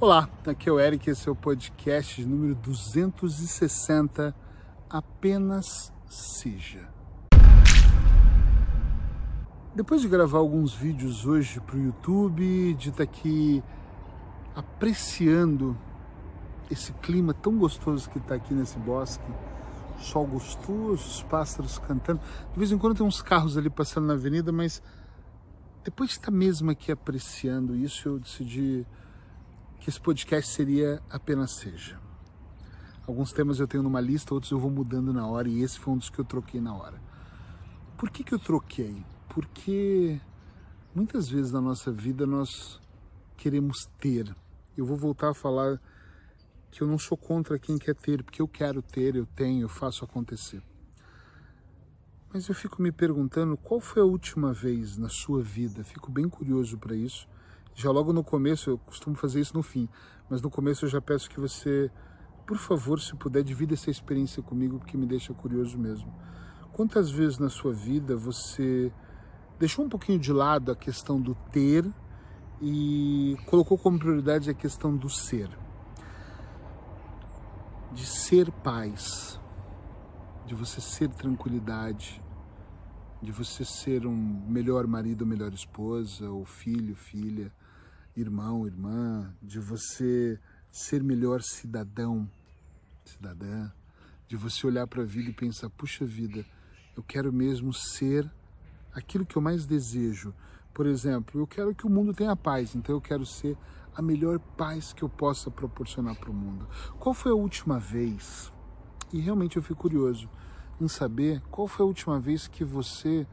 Olá, aqui é o Eric, esse é o podcast número 260, Apenas Seja. Depois de gravar alguns vídeos hoje para o YouTube, de estar tá aqui apreciando esse clima tão gostoso que está aqui nesse bosque, sol gostoso, os pássaros cantando. De vez em quando tem uns carros ali passando na avenida, mas depois de estar mesmo aqui apreciando isso, eu decidi que esse podcast seria apenas seja. Alguns temas eu tenho numa lista, outros eu vou mudando na hora, e esse foi um dos que eu troquei na hora. Por que, que eu troquei? Porque muitas vezes na nossa vida nós queremos ter. Eu vou voltar a falar que eu não sou contra quem quer ter, porque eu quero ter, eu tenho, eu faço acontecer. Mas eu fico me perguntando qual foi a última vez na sua vida, fico bem curioso para isso. Já logo no começo, eu costumo fazer isso no fim, mas no começo eu já peço que você, por favor, se puder, divida essa experiência comigo, porque me deixa curioso mesmo. Quantas vezes na sua vida você deixou um pouquinho de lado a questão do ter e colocou como prioridade a questão do ser? de ser paz, de você ser tranquilidade, de você ser um melhor marido, melhor esposa, ou filho, filha, irmão, irmã, de você ser melhor cidadão, cidadã, de você olhar para a vida e pensar: puxa vida, eu quero mesmo ser aquilo que eu mais desejo. Por exemplo, eu quero que o mundo tenha paz, então eu quero ser a melhor paz que eu possa proporcionar para o mundo. Qual foi a última vez? E realmente eu fico curioso em saber qual foi a última vez que você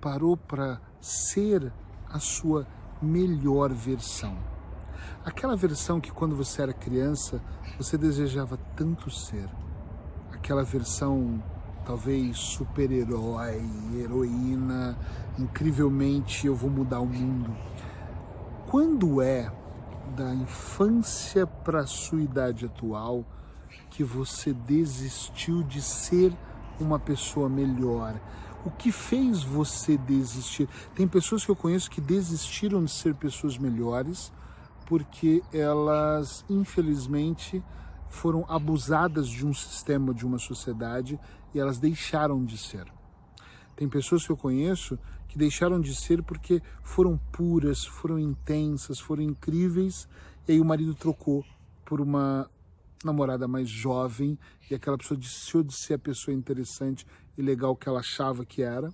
parou para ser a sua melhor versão. Aquela versão que quando você era criança você desejava tanto ser. Aquela versão talvez super-herói, heroína, incrivelmente eu vou mudar o mundo. Quando é da infância para a sua idade atual que você desistiu de ser uma pessoa melhor? O que fez você desistir? Tem pessoas que eu conheço que desistiram de ser pessoas melhores porque elas, infelizmente, foram abusadas de um sistema, de uma sociedade e elas deixaram de ser. Tem pessoas que eu conheço que deixaram de ser porque foram puras, foram intensas, foram incríveis, e aí o marido trocou por uma namorada mais jovem e aquela pessoa deixou de ser a pessoa interessante e legal que ela achava que era,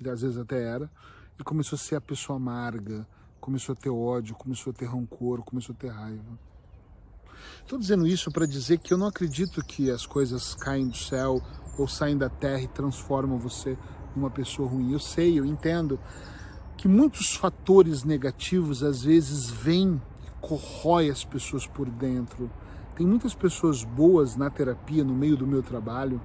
e às vezes até era, e começou a ser a pessoa amarga, começou a ter ódio, começou a ter rancor, começou a ter raiva. Estou dizendo isso para dizer que eu não acredito que as coisas caem do céu ou saem da terra e transformam você uma pessoa ruim. Eu sei, eu entendo que muitos fatores negativos às vezes vêm e corrói as pessoas por dentro. Tem muitas pessoas boas na terapia, no meio do meu trabalho,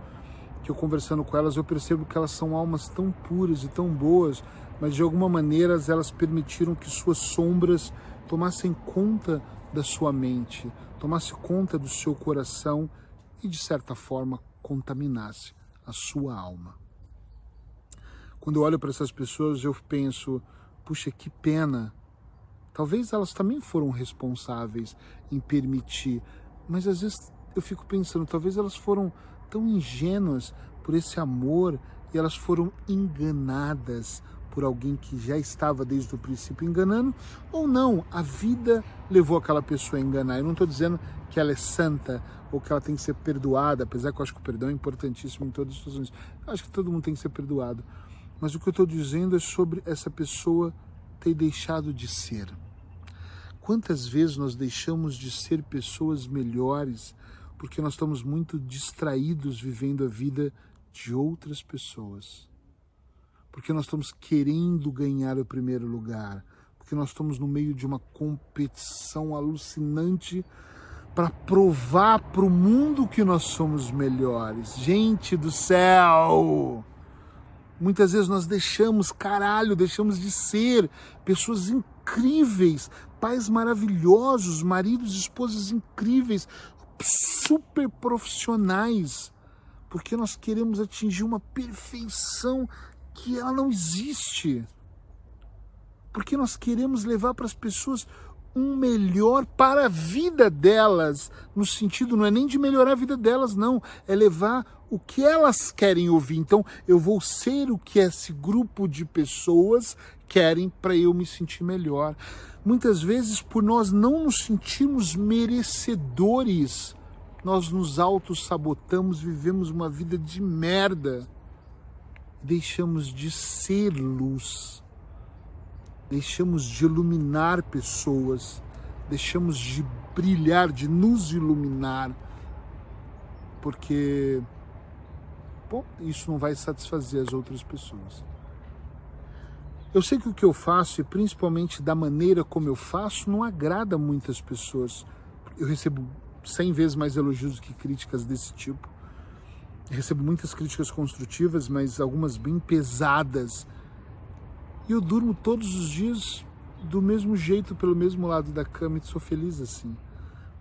que eu conversando com elas eu percebo que elas são almas tão puras e tão boas, mas de alguma maneira elas permitiram que suas sombras tomassem conta da sua mente, tomasse conta do seu coração e de certa forma contaminasse a sua alma. Quando eu olho para essas pessoas, eu penso, puxa, que pena. Talvez elas também foram responsáveis em permitir, mas às vezes eu fico pensando, talvez elas foram tão ingênuas por esse amor e elas foram enganadas por alguém que já estava desde o princípio enganando, ou não, a vida levou aquela pessoa a enganar. Eu não estou dizendo que ela é santa ou que ela tem que ser perdoada, apesar que eu acho que o perdão é importantíssimo em todas as situações. Eu acho que todo mundo tem que ser perdoado. Mas o que eu estou dizendo é sobre essa pessoa ter deixado de ser. Quantas vezes nós deixamos de ser pessoas melhores porque nós estamos muito distraídos vivendo a vida de outras pessoas? Porque nós estamos querendo ganhar o primeiro lugar, porque nós estamos no meio de uma competição alucinante para provar para o mundo que nós somos melhores. Gente do céu! Muitas vezes nós deixamos, caralho, deixamos de ser pessoas incríveis, pais maravilhosos, maridos esposas incríveis, super profissionais, porque nós queremos atingir uma perfeição que ela não existe. Porque nós queremos levar para as pessoas um melhor para a vida delas, no sentido não é nem de melhorar a vida delas, não, é levar o que elas querem ouvir. Então, eu vou ser o que esse grupo de pessoas querem para eu me sentir melhor. Muitas vezes, por nós não nos sentirmos merecedores, nós nos auto-sabotamos, vivemos uma vida de merda, deixamos de ser luz deixamos de iluminar pessoas, deixamos de brilhar, de nos iluminar, porque bom, isso não vai satisfazer as outras pessoas. Eu sei que o que eu faço, e principalmente da maneira como eu faço, não agrada muitas pessoas. Eu recebo cem vezes mais elogios do que críticas desse tipo. Eu recebo muitas críticas construtivas, mas algumas bem pesadas e eu durmo todos os dias do mesmo jeito, pelo mesmo lado da cama e sou feliz assim.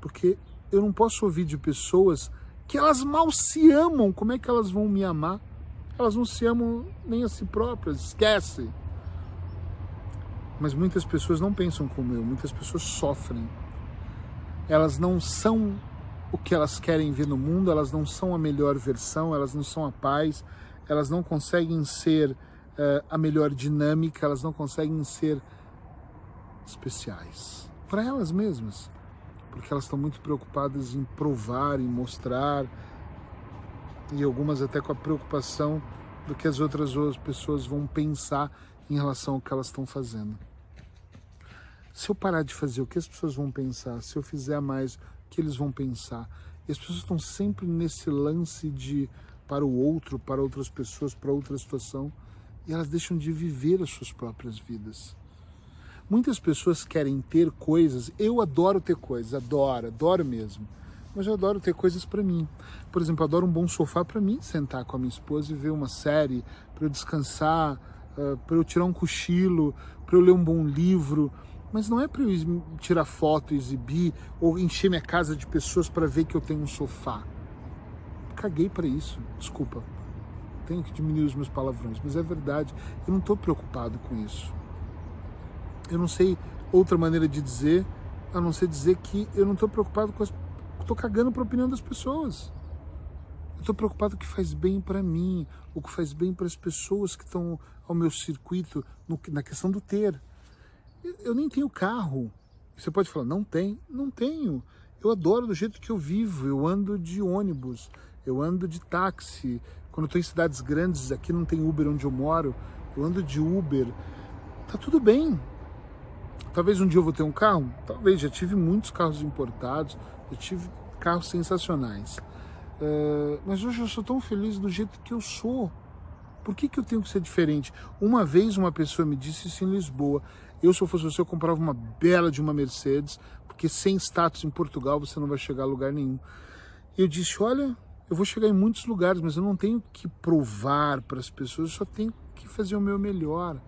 Porque eu não posso ouvir de pessoas que elas mal se amam. Como é que elas vão me amar? Elas não se amam nem a si próprias, esquece. Mas muitas pessoas não pensam como eu, muitas pessoas sofrem. Elas não são o que elas querem ver no mundo, elas não são a melhor versão, elas não são a paz, elas não conseguem ser uh, a melhor dinâmica, elas não conseguem ser especiais para elas mesmas, porque elas estão muito preocupadas em provar, em mostrar, e algumas até com a preocupação do que as outras pessoas vão pensar em relação ao que elas estão fazendo. Se eu parar de fazer, o que as pessoas vão pensar? Se eu fizer mais, o que eles vão pensar? E as pessoas estão sempre nesse lance de para o outro, para outras pessoas, para outra situação e elas deixam de viver as suas próprias vidas. Muitas pessoas querem ter coisas, eu adoro ter coisas, adoro, adoro mesmo. Mas eu adoro ter coisas para mim. Por exemplo, adoro um bom sofá para mim sentar com a minha esposa e ver uma série, para eu descansar, uh, para eu tirar um cochilo, para eu ler um bom livro. Mas não é para eu tirar foto, exibir ou encher minha casa de pessoas para ver que eu tenho um sofá. Caguei para isso, desculpa tenho que diminuir os meus palavrões, mas é verdade, eu não estou preocupado com isso. Eu não sei outra maneira de dizer, a não ser dizer que eu não estou preocupado com as. Estou cagando para a opinião das pessoas. Eu estou preocupado com o que faz bem para mim, o que faz bem para as pessoas que estão ao meu circuito, no, na questão do ter. Eu, nem tenho carro. Você pode falar, não tem? Não tenho. Eu adoro do jeito que eu vivo. Eu ando de ônibus, eu ando de táxi, quando estou em cidades grandes, aqui não tem Uber onde eu moro, eu ando de Uber. Tá tudo bem. Talvez um dia eu vou ter um carro? Talvez, já tive muitos carros importados, eu tive carros sensacionais. Uh, mas hoje eu sou tão feliz do jeito que eu sou. Por que, que eu tenho que ser diferente? Uma vez uma pessoa me disse isso em Lisboa. Eu, se eu fosse você, eu comprava uma bela de uma Mercedes, porque sem status em Portugal você não vai chegar a lugar nenhum. Eu disse: Olha, eu vou chegar em muitos lugares, mas eu não tenho que provar para as pessoas, eu só tenho que fazer o meu melhor.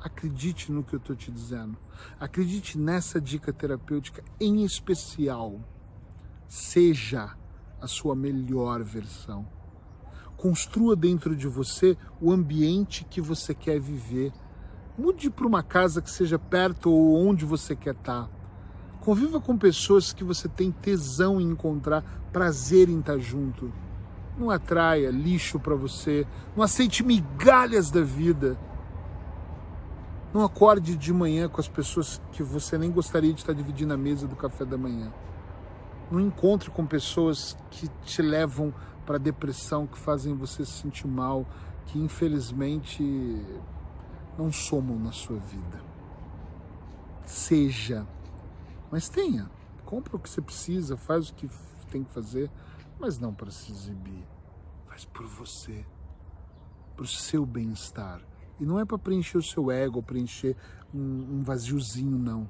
Acredite no que eu estou te dizendo. Acredite nessa dica terapêutica em especial. Seja a sua melhor versão. Construa dentro de você o ambiente que você quer viver. Mude para uma casa que seja perto ou onde você quer estar. Tá Conviva com pessoas que você tem tesão em encontrar, prazer em estar junto. Não atraia lixo para você, não aceite migalhas da vida. Não acorde de manhã com as pessoas que você nem gostaria de estar dividindo a mesa do café da manhã. Não encontre com pessoas que te levam para depressão, que fazem você se sentir mal, que infelizmente não somam na sua vida. Seja mas tenha. Compra o que você precisa, faz o que tem que fazer, mas não para se exibir. Faz por você, para o seu bem-estar. E não é para preencher o seu ego, preencher um, um vaziozinho, não.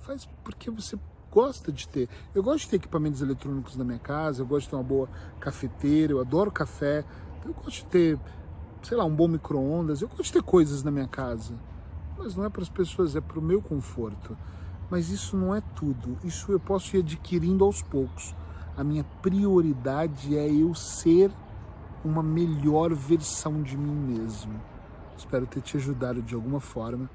Faz porque você gosta de ter. Eu gosto de ter equipamentos eletrônicos na minha casa, eu gosto de ter uma boa cafeteira, eu adoro café, eu gosto de ter, sei lá, um bom micro-ondas, eu gosto de ter coisas na minha casa. Mas não é para as pessoas, é para o meu conforto. Mas isso não é tudo. Isso eu posso ir adquirindo aos poucos. A minha prioridade é eu ser uma melhor versão de mim mesmo. Espero ter te ajudado de alguma forma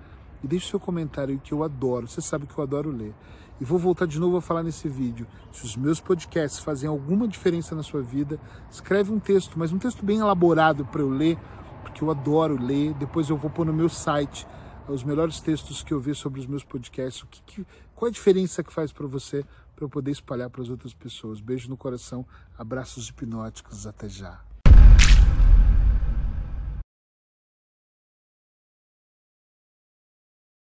e deixe seu comentário que eu adoro. Você sabe que eu adoro ler. E vou voltar de novo a falar nesse vídeo. Se os meus podcasts fazem alguma diferença na sua vida, escreve um texto, mas um texto bem elaborado para eu ler, porque eu adoro ler. Depois eu vou pôr no meu site os melhores textos que eu vi sobre os meus podcasts. O que, que qual a diferença que faz para você, para eu poder espalhar para as outras pessoas? Beijo no coração, abraços hipnóticos, até já.